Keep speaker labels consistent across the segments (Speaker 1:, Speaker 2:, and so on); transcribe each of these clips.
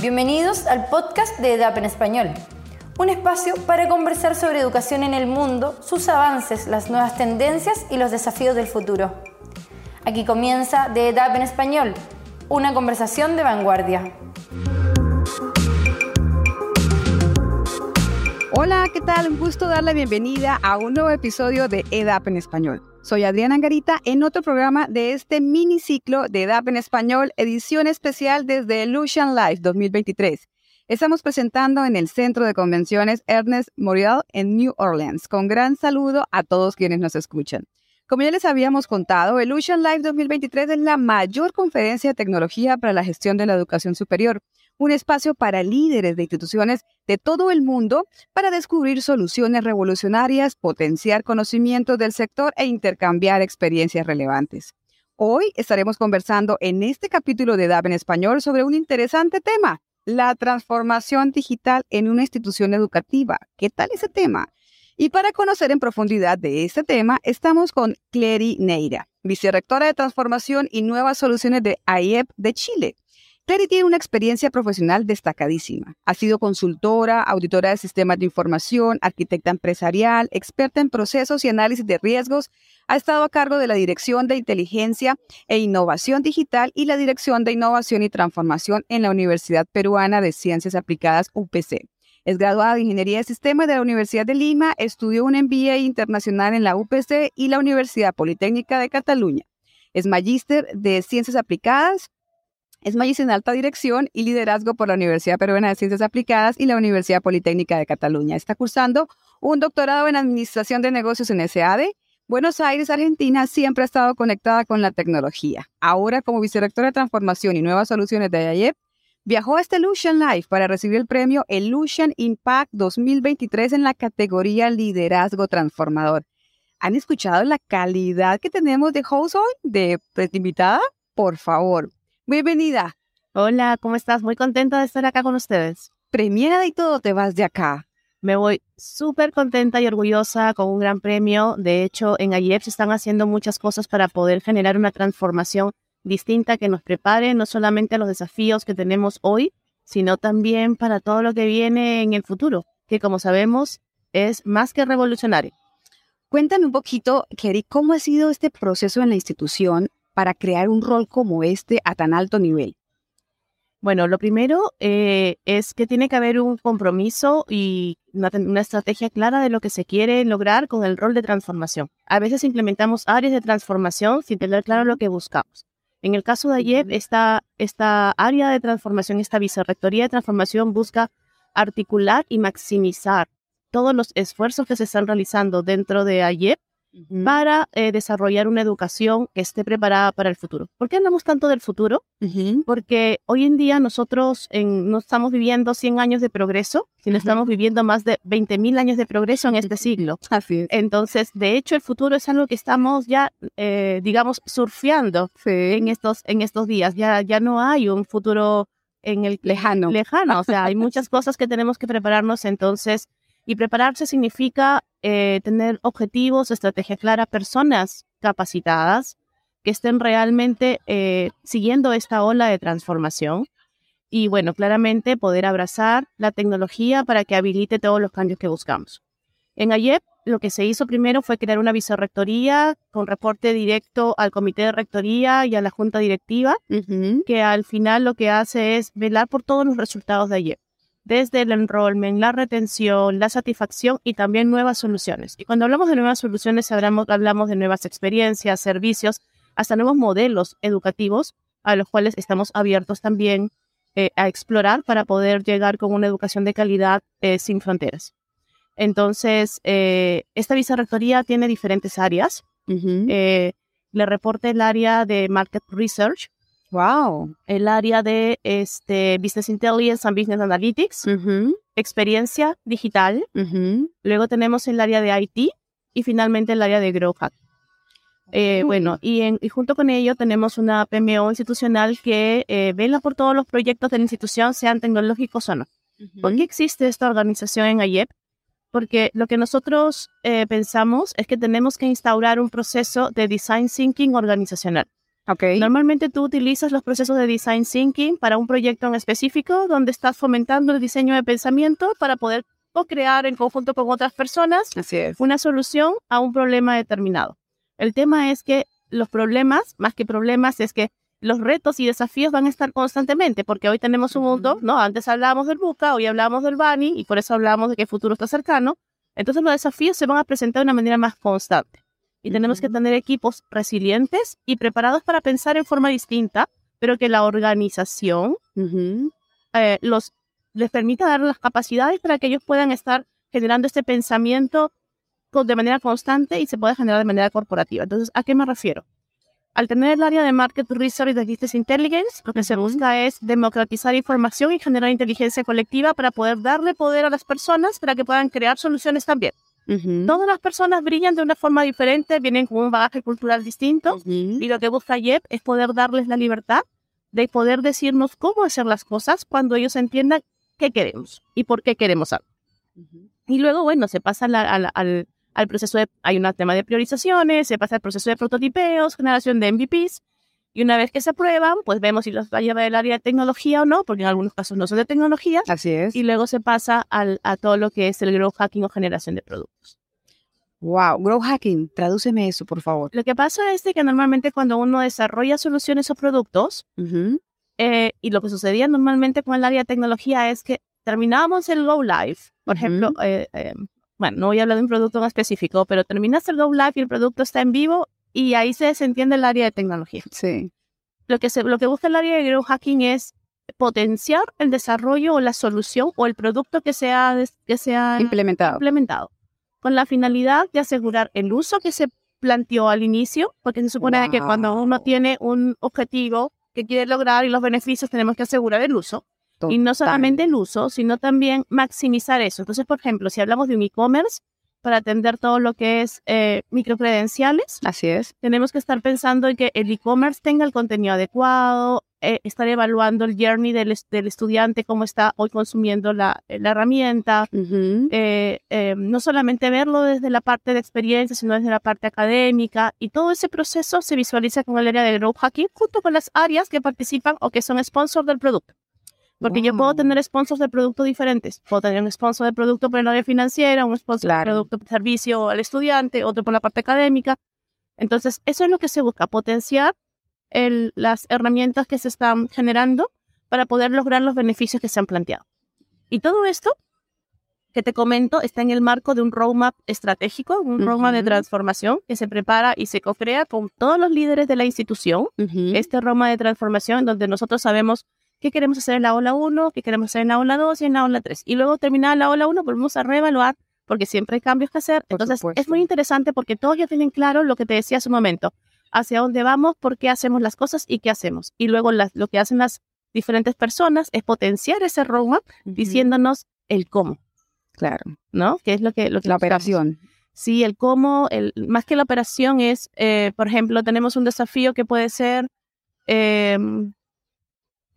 Speaker 1: Bienvenidos al podcast de EDAP en español, un espacio para conversar sobre educación en el mundo, sus avances, las nuevas tendencias y los desafíos del futuro. Aquí comienza de EDAP en español, una conversación de vanguardia.
Speaker 2: Hola, ¿qué tal? Un gusto dar la bienvenida a un nuevo episodio de EDAP en español. Soy Adriana Angarita en otro programa de este miniciclo de EDAP en español, edición especial desde Illusion Live 2023. Estamos presentando en el Centro de Convenciones Ernest Morial en New Orleans, con gran saludo a todos quienes nos escuchan. Como ya les habíamos contado, Illusion Live 2023 es la mayor conferencia de tecnología para la gestión de la educación superior un espacio para líderes de instituciones de todo el mundo para descubrir soluciones revolucionarias, potenciar conocimientos del sector e intercambiar experiencias relevantes. Hoy estaremos conversando en este capítulo de DAB en español sobre un interesante tema, la transformación digital en una institución educativa. ¿Qué tal ese tema? Y para conocer en profundidad de este tema, estamos con Clary Neira, vicerrectora de Transformación y Nuevas Soluciones de AIEP de Chile. Terry tiene una experiencia profesional destacadísima. Ha sido consultora, auditora de sistemas de información, arquitecta empresarial, experta en procesos y análisis de riesgos. Ha estado a cargo de la Dirección de Inteligencia e Innovación Digital y la Dirección de Innovación y Transformación en la Universidad Peruana de Ciencias Aplicadas UPC. Es graduada de Ingeniería de Sistemas de la Universidad de Lima, estudió un MBA internacional en la UPC y la Universidad Politécnica de Cataluña. Es magíster de Ciencias Aplicadas es magíster en alta dirección y liderazgo por la Universidad Peruana de Ciencias Aplicadas y la Universidad Politécnica de Cataluña. Está cursando un doctorado en Administración de Negocios en SAD. Buenos Aires, Argentina, siempre ha estado conectada con la tecnología. Ahora, como vicerrectora de Transformación y Nuevas Soluciones de AYEP, viajó a este Illusion Life para recibir el premio Illusion Impact 2023 en la categoría Liderazgo Transformador. ¿Han escuchado la calidad que tenemos de host hoy, de, de invitada? Por favor, Bienvenida.
Speaker 3: Hola, ¿cómo estás? Muy contenta de estar acá con ustedes.
Speaker 2: Premiada y todo te vas de acá.
Speaker 3: Me voy súper contenta y orgullosa con un gran premio. De hecho, en AIEP se están haciendo muchas cosas para poder generar una transformación distinta que nos prepare no solamente a los desafíos que tenemos hoy, sino también para todo lo que viene en el futuro, que como sabemos es más que revolucionario.
Speaker 2: Cuéntame un poquito, Kerry, ¿cómo ha sido este proceso en la institución para crear un rol como este a tan alto nivel?
Speaker 3: Bueno, lo primero eh, es que tiene que haber un compromiso y una, estrategia clara de lo que se quiere lograr con el rol de transformación. A veces implementamos áreas de transformación sin tener claro lo que buscamos. En el caso de AYEP, esta, esta área de transformación, esta vicerrectoría de transformación busca articular y maximizar todos los esfuerzos que se están realizando dentro de AYEP para eh, desarrollar una educación que esté preparada para el futuro. ¿Por qué hablamos tanto del futuro? Porque hoy en día nosotros no estamos viviendo 100 años de progreso, sino estamos viviendo más de 20.000 años de progreso en este siglo.
Speaker 2: Así
Speaker 3: Entonces, de hecho, el futuro es algo que estamos ya, eh, digamos, surfeando en, estos, en estos días. Ya, ya no hay un futuro en el
Speaker 2: lejano.
Speaker 3: Lejano, o sea, hay muchas cosas que tenemos que prepararnos, entonces y prepararse significa eh, tener objetivos, estrategia clara, personas capacitadas que estén realmente eh, siguiendo esta ola de transformación. Y bueno, claramente poder abrazar la tecnología para que habilite todos los cambios que buscamos. En AYEP, lo que se hizo primero fue crear una vicerrectoría con reporte directo al comité de rectoría y a la junta directiva, que al final lo que hace es velar por todos los resultados de AYEP desde el enrollment, la retención, la satisfacción y también nuevas soluciones. Y cuando hablamos de nuevas soluciones, hablamos, hablamos de nuevas experiencias, servicios, hasta nuevos modelos educativos a los cuales estamos abiertos también eh, a explorar para poder llegar con una educación de calidad eh, sin fronteras. Entonces, eh, esta vicerrectoría tiene diferentes áreas. le reporta el área de Market Research,
Speaker 2: Wow.
Speaker 3: El área de este, Business Intelligence and Business Analytics, experiencia digital. Luego tenemos el área de IT y finalmente el área de Growth Hack. Eh, bueno, y, en, y, junto con ello tenemos una PMO institucional que eh, vela por todos los proyectos de la institución, sean tecnológicos o no. ¿Por qué existe esta organización en AYEP? Porque lo que nosotros eh, pensamos es que tenemos que instaurar un proceso de design thinking organizacional. Okay. Normalmente tú utilizas los procesos de design thinking para un proyecto en específico donde estás fomentando el diseño de pensamiento para poder co-crear en conjunto con otras personas una solución a un problema determinado. El tema es que los problemas, más que problemas, es que los retos y desafíos van a estar constantemente, porque hoy tenemos un mundo, ¿no? Antes hablábamos del buca, hoy hablamos del Bani, y por eso hablamos de que el futuro está cercano. Entonces los desafíos se van a presentar de una manera más constante. Y tenemos que tener equipos resilientes y preparados para pensar en forma distinta, pero que la organización eh, los, les permita dar las capacidades para que ellos puedan estar generando este pensamiento de manera constante y se pueda generar de manera corporativa. Entonces, ¿a qué me refiero? Al tener el área de Market Research y de Business Intelligence, lo que se busca es democratizar información y generar inteligencia colectiva para poder darle poder a las personas para que puedan crear soluciones también. Todas las personas brillan de una forma diferente, vienen con un bagaje cultural distinto y lo que busca YEP es poder darles la libertad de poder decirnos cómo hacer las cosas cuando ellos entiendan qué queremos y por qué queremos algo. Y luego, bueno, se pasa al, al proceso de, hay un tema de priorizaciones, se pasa al proceso de prototipeos, generación de MVPs, y una vez que se aprueban, pues vemos si los va a llevar el área de tecnología o no, porque en algunos casos no son de tecnología.
Speaker 2: Así es.
Speaker 3: Y luego se pasa al, a todo lo que es el growth hacking o generación de productos.
Speaker 2: Wow, growth hacking, tradúceme eso, por favor.
Speaker 3: Lo que pasa es que normalmente cuando uno desarrolla soluciones o productos, eh, y lo que sucedía normalmente con el área de tecnología es que terminábamos el go live, por ejemplo, eh, eh, bueno, no voy a hablar de un producto en específico, pero terminas el Go Live y el producto está en vivo y ahí se desentiende el área de tecnología.
Speaker 2: Sí.
Speaker 3: Lo que, se, lo que busca el área de Growth Hacking es potenciar el desarrollo o la solución o el producto que sea, que sea
Speaker 2: implementado.
Speaker 3: implementado, con la finalidad de asegurar el uso que se planteó al inicio, porque se supone que cuando uno tiene un objetivo que quiere lograr y los beneficios tenemos que asegurar el uso. Y no solamente el uso, sino también maximizar eso. Entonces, por ejemplo, si hablamos de un e-commerce, para atender todo lo que es eh, microcredenciales.
Speaker 2: Así es.
Speaker 3: Tenemos que estar pensando en que el e-commerce tenga el contenido adecuado, eh, estar evaluando el journey del, del, estudiante, cómo está hoy consumiendo la, la herramienta. Eh, eh, no solamente verlo desde la parte de experiencia, sino desde la parte académica. Y todo ese proceso se visualiza con el área de Growth Hacking junto con las áreas que participan o que son sponsors del producto. Porque yo puedo tener sponsors de productos diferentes. Puedo tener un sponsor de producto por el área financiera, un sponsor de producto de servicio al estudiante, otro por la parte académica. Entonces, eso es lo que se busca, potenciar el, las herramientas que se están generando para poder lograr los beneficios que se han planteado. Y todo esto que te comento está en el marco de un roadmap estratégico, un roadmap de transformación que se prepara y se co-crea con todos los líderes de la institución. Este roadmap de transformación donde nosotros sabemos qué queremos hacer en la ola 1, qué queremos hacer en la ola 2 y en la ola 3. Y luego terminada la ola 1, volvemos a reevaluar porque siempre hay cambios que hacer. Entonces, es muy interesante porque todos ya tienen claro lo que te decía hace un momento, hacia dónde vamos, por qué hacemos las cosas y qué hacemos. Y luego lo que hacen las diferentes personas es potenciar ese roadmap diciéndonos el cómo.
Speaker 2: Claro.
Speaker 3: ¿No? Que es lo que... Lo que
Speaker 2: la operación.
Speaker 3: Sí, el cómo, el, más que la operación es, eh, por ejemplo, tenemos un desafío que puede ser... Eh,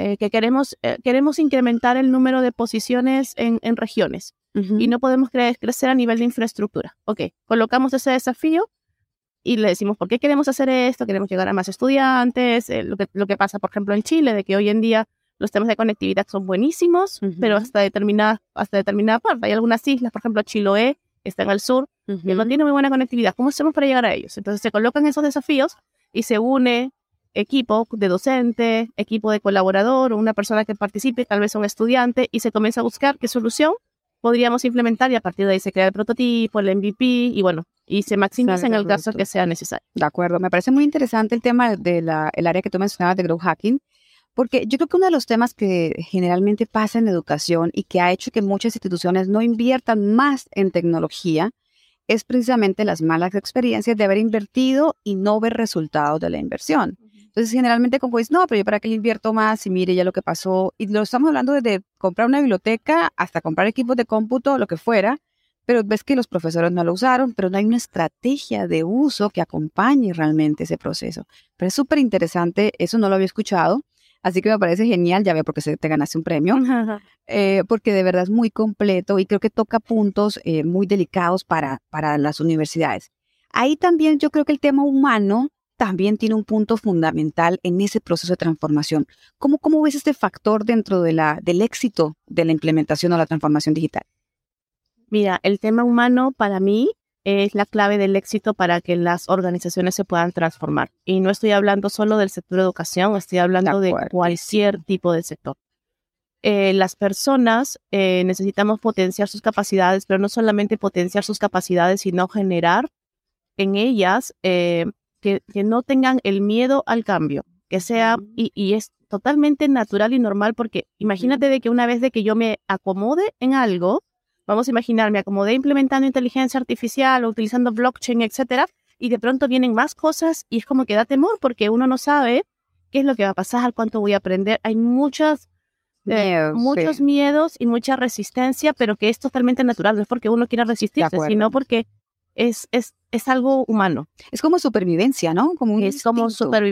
Speaker 3: eh, que queremos, eh, queremos incrementar el número de posiciones en, en regiones y no podemos crecer a nivel de infraestructura. Ok, colocamos ese desafío y le decimos por qué queremos hacer esto, queremos llegar a más estudiantes, eh, lo, que, lo que pasa, por ejemplo, en Chile, de que hoy en día los temas de conectividad son buenísimos, pero hasta determinada, hasta determinada parte. Hay algunas islas, por ejemplo, Chiloé, que está en el sur, y no tiene muy buena conectividad. ¿Cómo hacemos para llegar a ellos? Entonces se colocan esos desafíos y se une equipo de docente, equipo de colaborador o una persona que participe, tal vez un estudiante, y se comienza a buscar qué solución podríamos implementar y a partir de ahí se crea el prototipo, el MVP y bueno, y se maximiza en el caso que sea necesario.
Speaker 2: De acuerdo, me parece muy interesante el tema del área que tú mencionabas de growth hacking, porque yo creo que uno de los temas que generalmente pasa en educación y que ha hecho que muchas instituciones no inviertan más en tecnología es precisamente las malas experiencias de haber invertido y no ver resultados de la inversión. Entonces, generalmente como dices, no, pero yo para qué invierto más y mire ya lo que pasó. Y lo estamos hablando desde comprar una biblioteca hasta comprar equipos de cómputo, lo que fuera, pero ves que los profesores no lo usaron, pero no hay una estrategia de uso que acompañe realmente ese proceso. Pero es súper interesante, eso no lo había escuchado, así que me parece genial, ya veo porque se te ganaste un premio, eh, porque de verdad es muy completo y creo que toca puntos eh, muy delicados para, para las universidades. Ahí también yo creo que el tema humano también tiene un punto fundamental en ese proceso de transformación. ¿Cómo, cómo ves este factor dentro de la, del éxito de la implementación o la transformación digital?
Speaker 3: Mira, el tema humano para mí es la clave del éxito para que las organizaciones se puedan transformar. Y no estoy hablando solo del sector de educación, estoy hablando de, cualquier tipo de sector. Eh, las personas eh, necesitamos potenciar sus capacidades, pero no solamente potenciar sus capacidades, sino generar en ellas eh, que, no tengan el miedo al cambio, que sea, y, y, es totalmente natural y normal, porque imagínate de que una vez de que yo me acomode en algo, Vamos a imaginar, me acomodé implementando inteligencia artificial o utilizando blockchain, etcétera, y de pronto vienen más cosas y es como que da temor porque uno no sabe qué es lo que va a pasar, cuánto voy a aprender. Hay muchas, eh, muchos miedos y mucha resistencia, pero que es totalmente natural. No es porque uno quiera resistirse, sino porque es, es, es algo humano.
Speaker 2: Es como supervivencia, ¿no?
Speaker 3: Como es como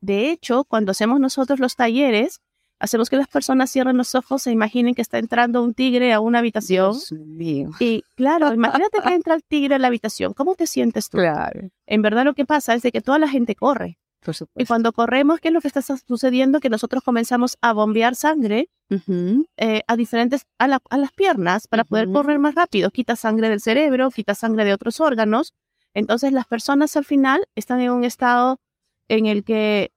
Speaker 3: De hecho, cuando hacemos nosotros los talleres, hacemos que las personas cierren los ojos e imaginen que está entrando un tigre a una habitación. Y claro, imagínate que entra el tigre a la habitación. ¿Cómo te sientes tú?
Speaker 2: Claro.
Speaker 3: En verdad lo que pasa es de que toda la gente corre. Y cuando corremos, ¿qué es lo que está sucediendo? Que nosotros comenzamos a bombear sangre eh, a diferentes, a, las piernas para poder correr más rápido. Quita sangre del cerebro, quita sangre de otros órganos. Entonces las personas al final están en un estado en el que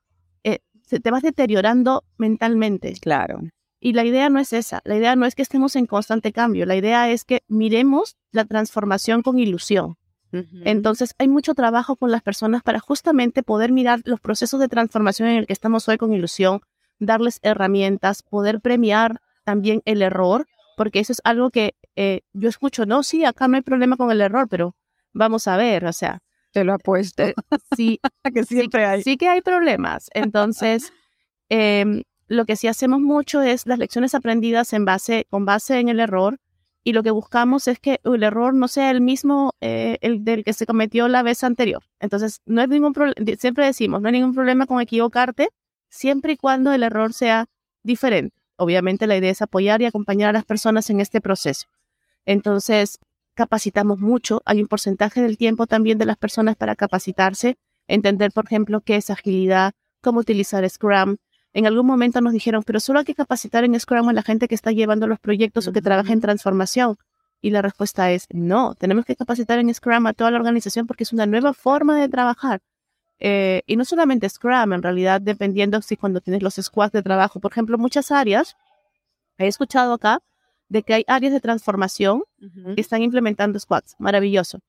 Speaker 3: te vas deteriorando mentalmente.
Speaker 2: Claro.
Speaker 3: Y la idea no es esa, la idea no es que estemos en constante cambio, la idea es que miremos la transformación con ilusión. Entonces hay mucho trabajo con las personas para justamente poder mirar los procesos de transformación en el que estamos hoy con ilusión, darles herramientas, poder premiar también el error, porque eso es algo que eh, yo escucho, no, sí, acá no hay problema con el error, pero vamos a ver, o sea,
Speaker 2: te lo apuesto.
Speaker 3: Eh, sí,
Speaker 2: que siempre hay.
Speaker 3: Sí que hay problemas. Entonces, em, lo que sí hacemos mucho es las lecciones aprendidas en base, con base en el error y lo que buscamos es que el error no sea el mismo eh, el del que se cometió la vez anterior. Entonces, no hay ningún siempre decimos, no hay ningún problema con equivocarte, siempre y cuando el error sea diferente. Obviamente la idea es apoyar y acompañar a las personas en este proceso. Entonces, capacitamos mucho. Hay un porcentaje del tiempo también de las personas para capacitarse, entender, por ejemplo, qué es agilidad, cómo utilizar Scrum. En algún momento nos dijeron, pero solo hay que capacitar en Scrum a la gente que está llevando los proyectos o que trabaja en transformación. Y la respuesta es no, tenemos que capacitar en Scrum a toda la organización porque es una nueva forma de trabajar. Eh, y no solamente Scrum, en realidad, dependiendo si cuando tienes los squads de trabajo, por ejemplo, muchas áreas, he escuchado acá de que hay áreas de transformación que están implementando squads. Maravilloso.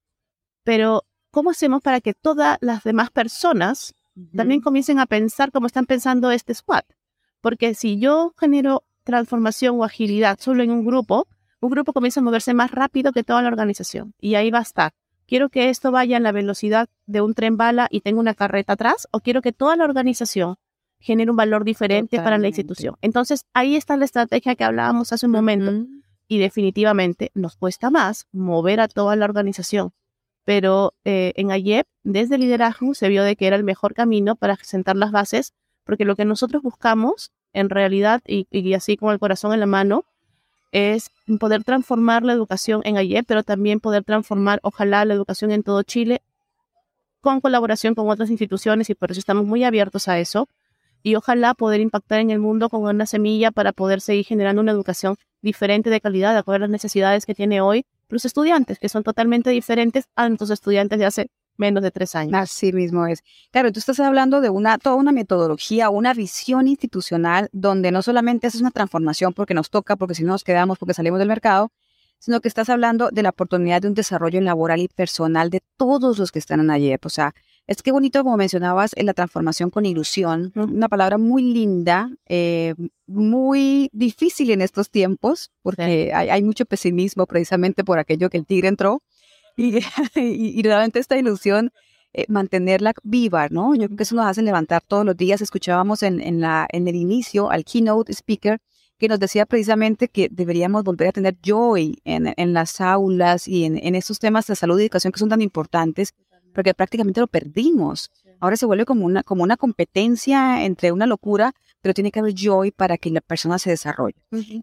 Speaker 3: Pero, ¿cómo hacemos para que todas las demás personas también comiencen a pensar como están pensando este squad? Porque si yo genero transformación o agilidad solo en un grupo, un grupo comienza a moverse más rápido que toda la organización. Y ahí va a estar. Quiero que esto vaya en la velocidad de un tren bala y tenga una carreta atrás, o quiero que toda la organización genera un valor diferente para la institución. Entonces, ahí está la estrategia que hablábamos hace un momento. Y definitivamente nos cuesta más mover a toda la organización. Pero eh, en AYEP, desde liderazgo, se vio de que era el mejor camino para sentar las bases, porque lo que nosotros buscamos, en realidad, y, y así con el corazón en la mano, es poder transformar la educación en AYEP, pero también poder transformar, ojalá, la educación en todo Chile con colaboración con otras instituciones y por eso estamos muy abiertos a eso y ojalá poder impactar en el mundo con una semilla para poder seguir generando una educación diferente de calidad, de acuerdo a las necesidades que tiene hoy los estudiantes, que son totalmente diferentes a nuestros estudiantes de hace menos de tres años.
Speaker 2: Así mismo es. Claro, tú estás hablando de una, toda una metodología, una visión institucional donde no solamente es una transformación porque nos toca, porque si no nos quedamos, porque salimos del mercado, sino que estás hablando de la oportunidad de un desarrollo laboral y personal de todos los que están AYEP. O sea, es que bonito, como mencionabas, en la transformación con ilusión, una palabra muy linda, eh, muy difícil en estos tiempos, porque hay, mucho pesimismo precisamente por aquello que el tigre entró. Y, y, realmente esta ilusión, eh, mantenerla viva, ¿no? Yo creo que eso nos hace levantar todos los días. Escuchábamos en, en, la, en el inicio al keynote speaker que nos decía precisamente que deberíamos volver a tener joy en, en las aulas y en, en estos temas de salud y educación que son tan importantes, porque prácticamente lo perdimos. Ahora se vuelve como una, como una competencia entre una locura, pero tiene que haber joy para que la persona se desarrolle.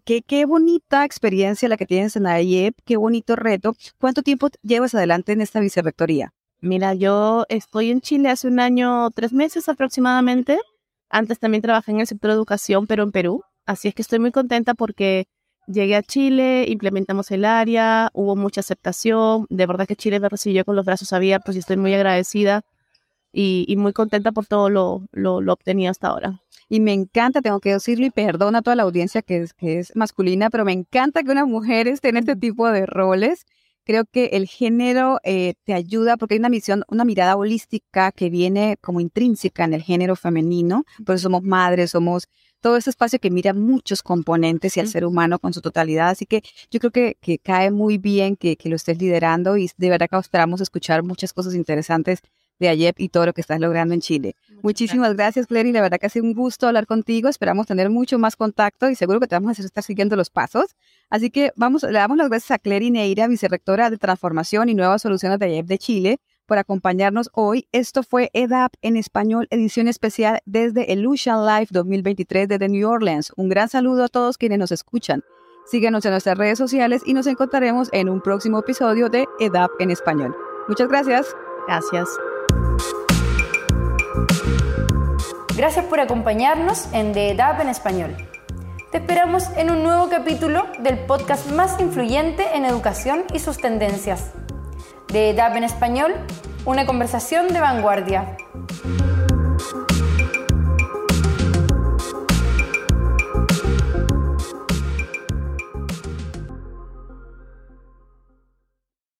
Speaker 2: qué, qué bonita experiencia la que tienes en la IEP, qué bonito reto. ¿Cuánto tiempo llevas adelante en esta vicerrectoría?
Speaker 3: Mira, yo estoy en Chile hace un año, tres meses aproximadamente. Antes también trabajé en el sector de educación, pero en Perú. Así es que estoy muy contenta porque llegué a Chile, implementamos el área, hubo mucha aceptación. De verdad que Chile me recibió con los brazos abiertos y estoy muy agradecida y, muy contenta por todo lo, lo, obtenido hasta ahora.
Speaker 2: Y me encanta, tengo que decirlo, y perdona a toda la audiencia que es, que es masculina, pero me encanta que una mujer esté en este tipo de roles creo que el género eh, te ayuda porque hay una misión, una mirada holística que viene como intrínseca en el género femenino, por eso somos madres, somos todo ese espacio que mira muchos componentes y al ser humano con su totalidad. Así que yo creo que, que cae muy bien que, que, lo estés liderando y de verdad que esperamos escuchar muchas cosas interesantes de AYEP y todo lo que estás logrando en Chile. Muchísimas gracias, Clary. La verdad que ha sido un gusto hablar contigo. Esperamos tener mucho más contacto y seguro que te vamos a estar siguiendo los pasos. Así que vamos, le damos las gracias a Clary Neira, vicerrectora de Transformación y Nuevas Soluciones de AYEP de Chile, por acompañarnos hoy. Esto fue EDAP en español, edición especial desde Illusion Live 2023 desde New Orleans. Un gran saludo a todos quienes nos escuchan. Síguenos en nuestras redes sociales y nos encontraremos en un próximo episodio de EDAP en español. Muchas gracias.
Speaker 3: Gracias.
Speaker 1: Gracias por acompañarnos en The EDAP en español. Te esperamos en un nuevo capítulo del podcast más influyente en educación y sus tendencias de DAP en español, una conversación de vanguardia.